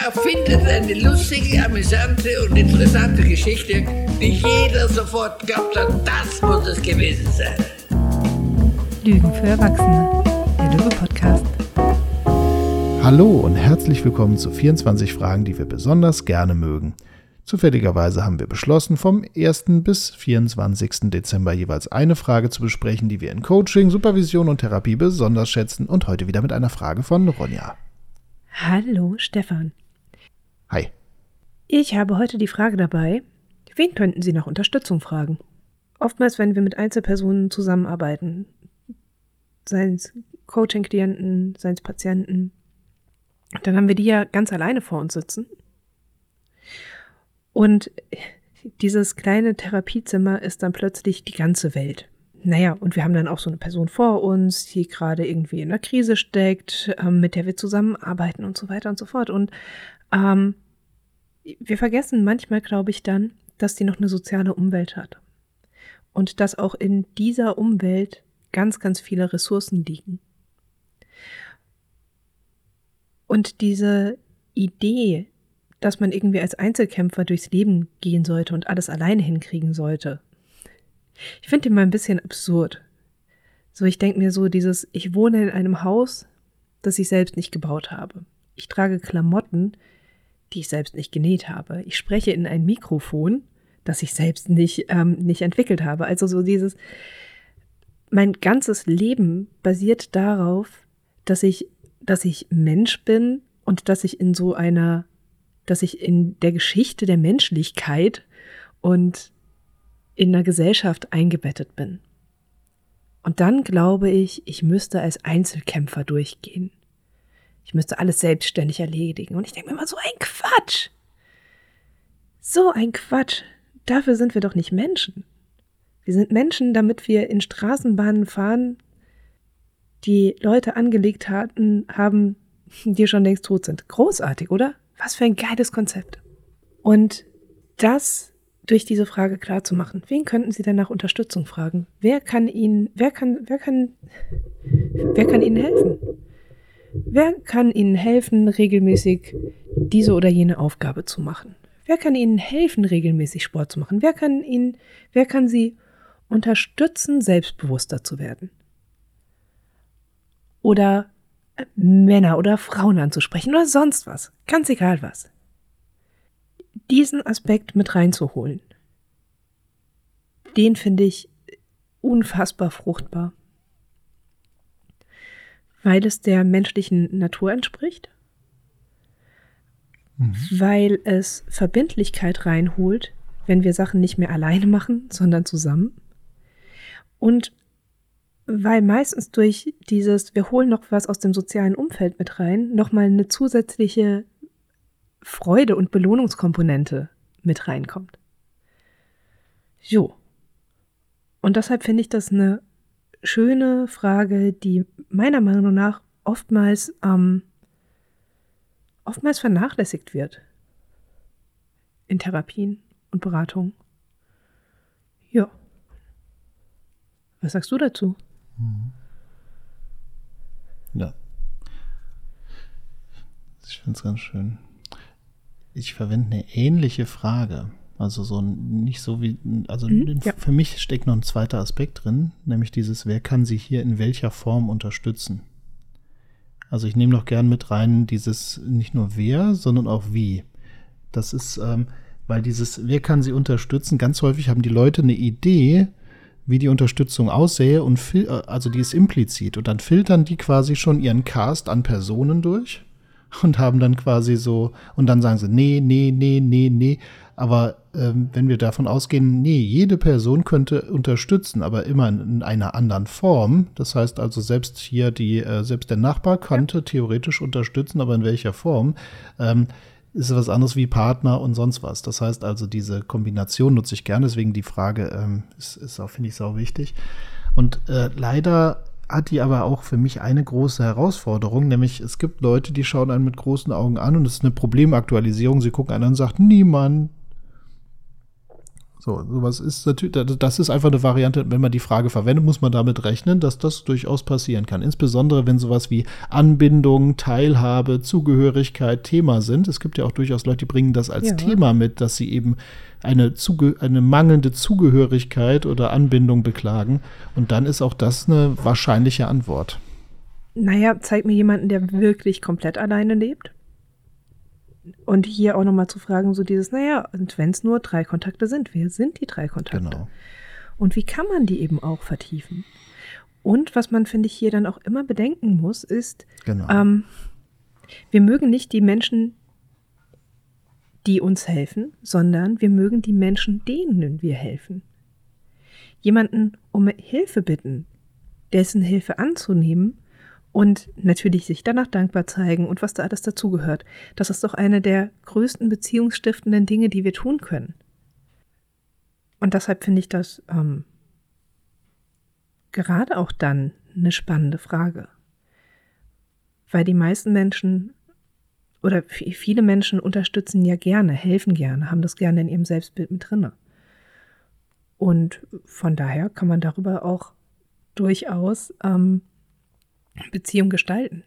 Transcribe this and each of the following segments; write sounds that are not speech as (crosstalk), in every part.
Ja, findet eine lustige, amüsante und interessante Geschichte, die jeder sofort glaubt hat, das muss es gewesen sein. Lügen für Erwachsene, der Löwe-Podcast. Hallo und herzlich willkommen zu 24 Fragen, die wir besonders gerne mögen. Zufälligerweise haben wir beschlossen, vom 1. bis 24. Dezember jeweils eine Frage zu besprechen, die wir in Coaching, Supervision und Therapie besonders schätzen und heute wieder mit einer Frage von Ronja. Hallo, Stefan. Hi. Ich habe heute die Frage dabei, wen könnten Sie nach Unterstützung fragen? Oftmals, wenn wir mit Einzelpersonen zusammenarbeiten, seien es Coaching-Klienten, seien es Patienten, dann haben wir die ja ganz alleine vor uns sitzen und dieses kleine Therapiezimmer ist dann plötzlich die ganze Welt. Naja, und wir haben dann auch so eine Person vor uns, die gerade irgendwie in einer Krise steckt, ähm, mit der wir zusammenarbeiten und so weiter und so fort. Und ähm, wir vergessen manchmal, glaube ich, dann, dass die noch eine soziale Umwelt hat. Und dass auch in dieser Umwelt ganz, ganz viele Ressourcen liegen. Und diese Idee, dass man irgendwie als Einzelkämpfer durchs Leben gehen sollte und alles alleine hinkriegen sollte. Ich finde den mal ein bisschen absurd. So, ich denke mir so, dieses, ich wohne in einem Haus, das ich selbst nicht gebaut habe. Ich trage Klamotten, die ich selbst nicht genäht habe. Ich spreche in ein Mikrofon, das ich selbst nicht, ähm, nicht entwickelt habe. Also so dieses, mein ganzes Leben basiert darauf, dass ich, dass ich Mensch bin und dass ich in so einer dass ich in der Geschichte der Menschlichkeit und in der Gesellschaft eingebettet bin. Und dann glaube ich, ich müsste als Einzelkämpfer durchgehen. Ich müsste alles selbstständig erledigen. Und ich denke mir immer, so ein Quatsch. So ein Quatsch. Dafür sind wir doch nicht Menschen. Wir sind Menschen, damit wir in Straßenbahnen fahren, die Leute angelegt hatten, haben, die schon längst tot sind. Großartig, oder? Was für ein geiles Konzept. Und das durch diese Frage klar zu machen. Wen könnten Sie denn nach Unterstützung fragen? Wer kann Ihnen, wer kann, wer kann, wer kann Ihnen helfen? Wer kann Ihnen helfen, regelmäßig diese oder jene Aufgabe zu machen? Wer kann Ihnen helfen, regelmäßig Sport zu machen? Wer kann Ihnen, wer kann Sie unterstützen, selbstbewusster zu werden? Oder Männer oder Frauen anzusprechen oder sonst was. Ganz egal was. Diesen Aspekt mit reinzuholen, den finde ich unfassbar fruchtbar. Weil es der menschlichen Natur entspricht, mhm. weil es Verbindlichkeit reinholt, wenn wir Sachen nicht mehr alleine machen, sondern zusammen. Und weil meistens durch dieses, wir holen noch was aus dem sozialen Umfeld mit rein, nochmal eine zusätzliche Freude und Belohnungskomponente mit reinkommt. So. Und deshalb finde ich das eine schöne Frage, die meiner Meinung nach oftmals, ähm, oftmals vernachlässigt wird in Therapien und Beratungen. Ja. Was sagst du dazu? Mhm. Ja. Ich finde es ganz schön. Ich verwende eine ähnliche Frage. Also so nicht so wie, also mhm, ja. für mich steckt noch ein zweiter Aspekt drin, nämlich dieses, wer kann sie hier in welcher Form unterstützen? Also ich nehme noch gern mit rein dieses nicht nur wer, sondern auch wie. Das ist, ähm, weil dieses, wer kann sie unterstützen, ganz häufig haben die Leute eine Idee, wie die Unterstützung aussähe und äh, also die ist implizit und dann filtern die quasi schon ihren Cast an Personen durch und haben dann quasi so und dann sagen sie nee, nee, nee, nee, nee, aber ähm, wenn wir davon ausgehen, nee, jede Person könnte unterstützen, aber immer in, in einer anderen Form. Das heißt also selbst hier die äh, selbst der Nachbar könnte ja. theoretisch unterstützen, aber in welcher Form? Ähm, ist was anderes wie Partner und sonst was. Das heißt also, diese Kombination nutze ich gerne, deswegen die Frage ähm, ist, ist auch, finde ich, sau wichtig. Und äh, leider hat die aber auch für mich eine große Herausforderung, nämlich es gibt Leute, die schauen einen mit großen Augen an und es ist eine Problemaktualisierung. Sie gucken einen an und sagen, niemand. So, sowas ist natürlich, das ist einfach eine Variante, wenn man die Frage verwendet, muss man damit rechnen, dass das durchaus passieren kann. Insbesondere wenn sowas wie Anbindung, Teilhabe, Zugehörigkeit Thema sind. Es gibt ja auch durchaus Leute, die bringen das als ja. Thema mit, dass sie eben eine, Zuge eine mangelnde Zugehörigkeit oder Anbindung beklagen. Und dann ist auch das eine wahrscheinliche Antwort. Naja, zeig mir jemanden, der wirklich komplett alleine lebt. Und hier auch nochmal zu fragen, so dieses, naja, und wenn es nur drei Kontakte sind, wer sind die drei Kontakte? Genau. Und wie kann man die eben auch vertiefen? Und was man, finde ich, hier dann auch immer bedenken muss, ist, genau. ähm, wir mögen nicht die Menschen, die uns helfen, sondern wir mögen die Menschen, denen wir helfen. Jemanden um Hilfe bitten, dessen Hilfe anzunehmen und natürlich sich danach dankbar zeigen und was da alles dazugehört. Das ist doch eine der größten beziehungsstiftenden Dinge, die wir tun können. Und deshalb finde ich das ähm, gerade auch dann eine spannende Frage. Weil die meisten Menschen oder viele Menschen unterstützen ja gerne, helfen gerne, haben das gerne in ihrem Selbstbild mit drinne. Und von daher kann man darüber auch durchaus ähm, Beziehung gestalten.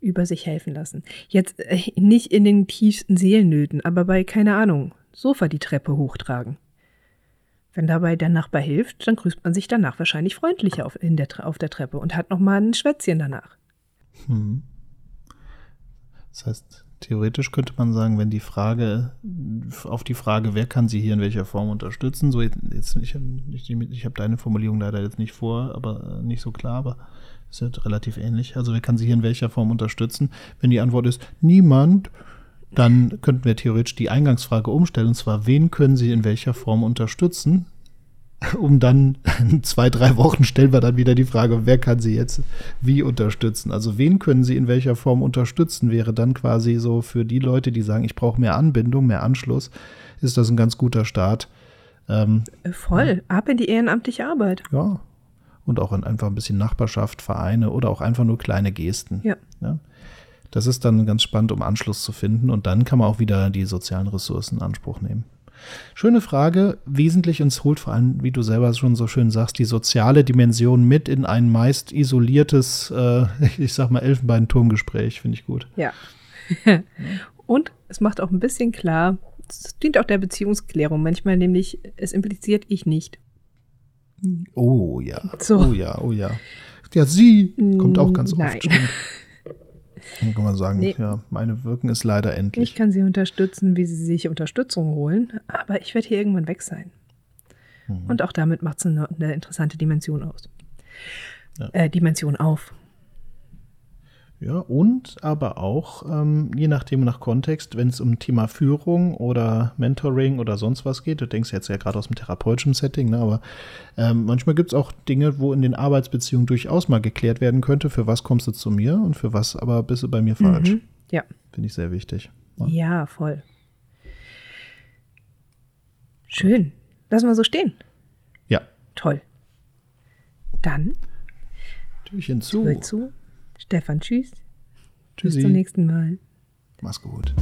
Über sich helfen lassen. Jetzt äh, nicht in den tiefsten Seelennöten, aber bei, keine Ahnung, Sofa die Treppe hochtragen. Wenn dabei der Nachbar hilft, dann grüßt man sich danach wahrscheinlich freundlicher auf, der, auf der Treppe und hat nochmal ein Schwätzchen danach. Hm. Das heißt, theoretisch könnte man sagen, wenn die Frage, auf die Frage, wer kann sie hier in welcher Form unterstützen, so jetzt, ich, ich, ich habe deine Formulierung leider jetzt nicht vor, aber nicht so klar, aber ist ja relativ ähnlich. Also wer kann sie hier in welcher Form unterstützen? Wenn die Antwort ist niemand, dann könnten wir theoretisch die Eingangsfrage umstellen, und zwar, wen können sie in welcher Form unterstützen? (laughs) um dann (laughs) zwei, drei Wochen stellen wir dann wieder die Frage, wer kann sie jetzt wie unterstützen? Also wen können sie in welcher Form unterstützen? Wäre dann quasi so für die Leute, die sagen, ich brauche mehr Anbindung, mehr Anschluss, ist das ein ganz guter Start. Ähm, Voll, ab in die ehrenamtliche Arbeit. Ja. Und auch in einfach ein bisschen Nachbarschaft, Vereine oder auch einfach nur kleine Gesten. Ja. ja. Das ist dann ganz spannend, um Anschluss zu finden. Und dann kann man auch wieder die sozialen Ressourcen in Anspruch nehmen. Schöne Frage, wesentlich uns holt vor allem, wie du selber schon so schön sagst, die soziale Dimension mit in ein meist isoliertes, äh, (laughs) ich sag mal, Elfenbeinturmgespräch, finde ich gut. Ja. (laughs) Und es macht auch ein bisschen klar, es dient auch der Beziehungsklärung manchmal, nämlich es impliziert ich nicht. Oh ja. So. Oh ja, oh ja. Ja, sie kommt auch ganz Nein. oft. Stimmt. (laughs) Dann kann man sagen, nee. ja, meine Wirken ist leider endlich. Ich kann sie unterstützen, wie sie sich Unterstützung holen, aber ich werde hier irgendwann weg sein. Mhm. Und auch damit macht es eine, eine, interessante Dimension aus. Ja. Äh, Dimension auf. Ja, und aber auch, ähm, je nachdem nach Kontext, wenn es um Thema Führung oder Mentoring oder sonst was geht, du denkst jetzt ja gerade aus dem therapeutischen Setting, ne, aber ähm, manchmal gibt es auch Dinge, wo in den Arbeitsbeziehungen durchaus mal geklärt werden könnte, für was kommst du zu mir und für was aber bist du bei mir falsch. Mhm, ja. Finde ich sehr wichtig. Ja. ja, voll. Schön. Lassen wir so stehen. Ja. Toll. Dann. Türchen zu. zu. Stefan, tschüss. Tschüssi. Bis zum nächsten Mal. Mach's gut.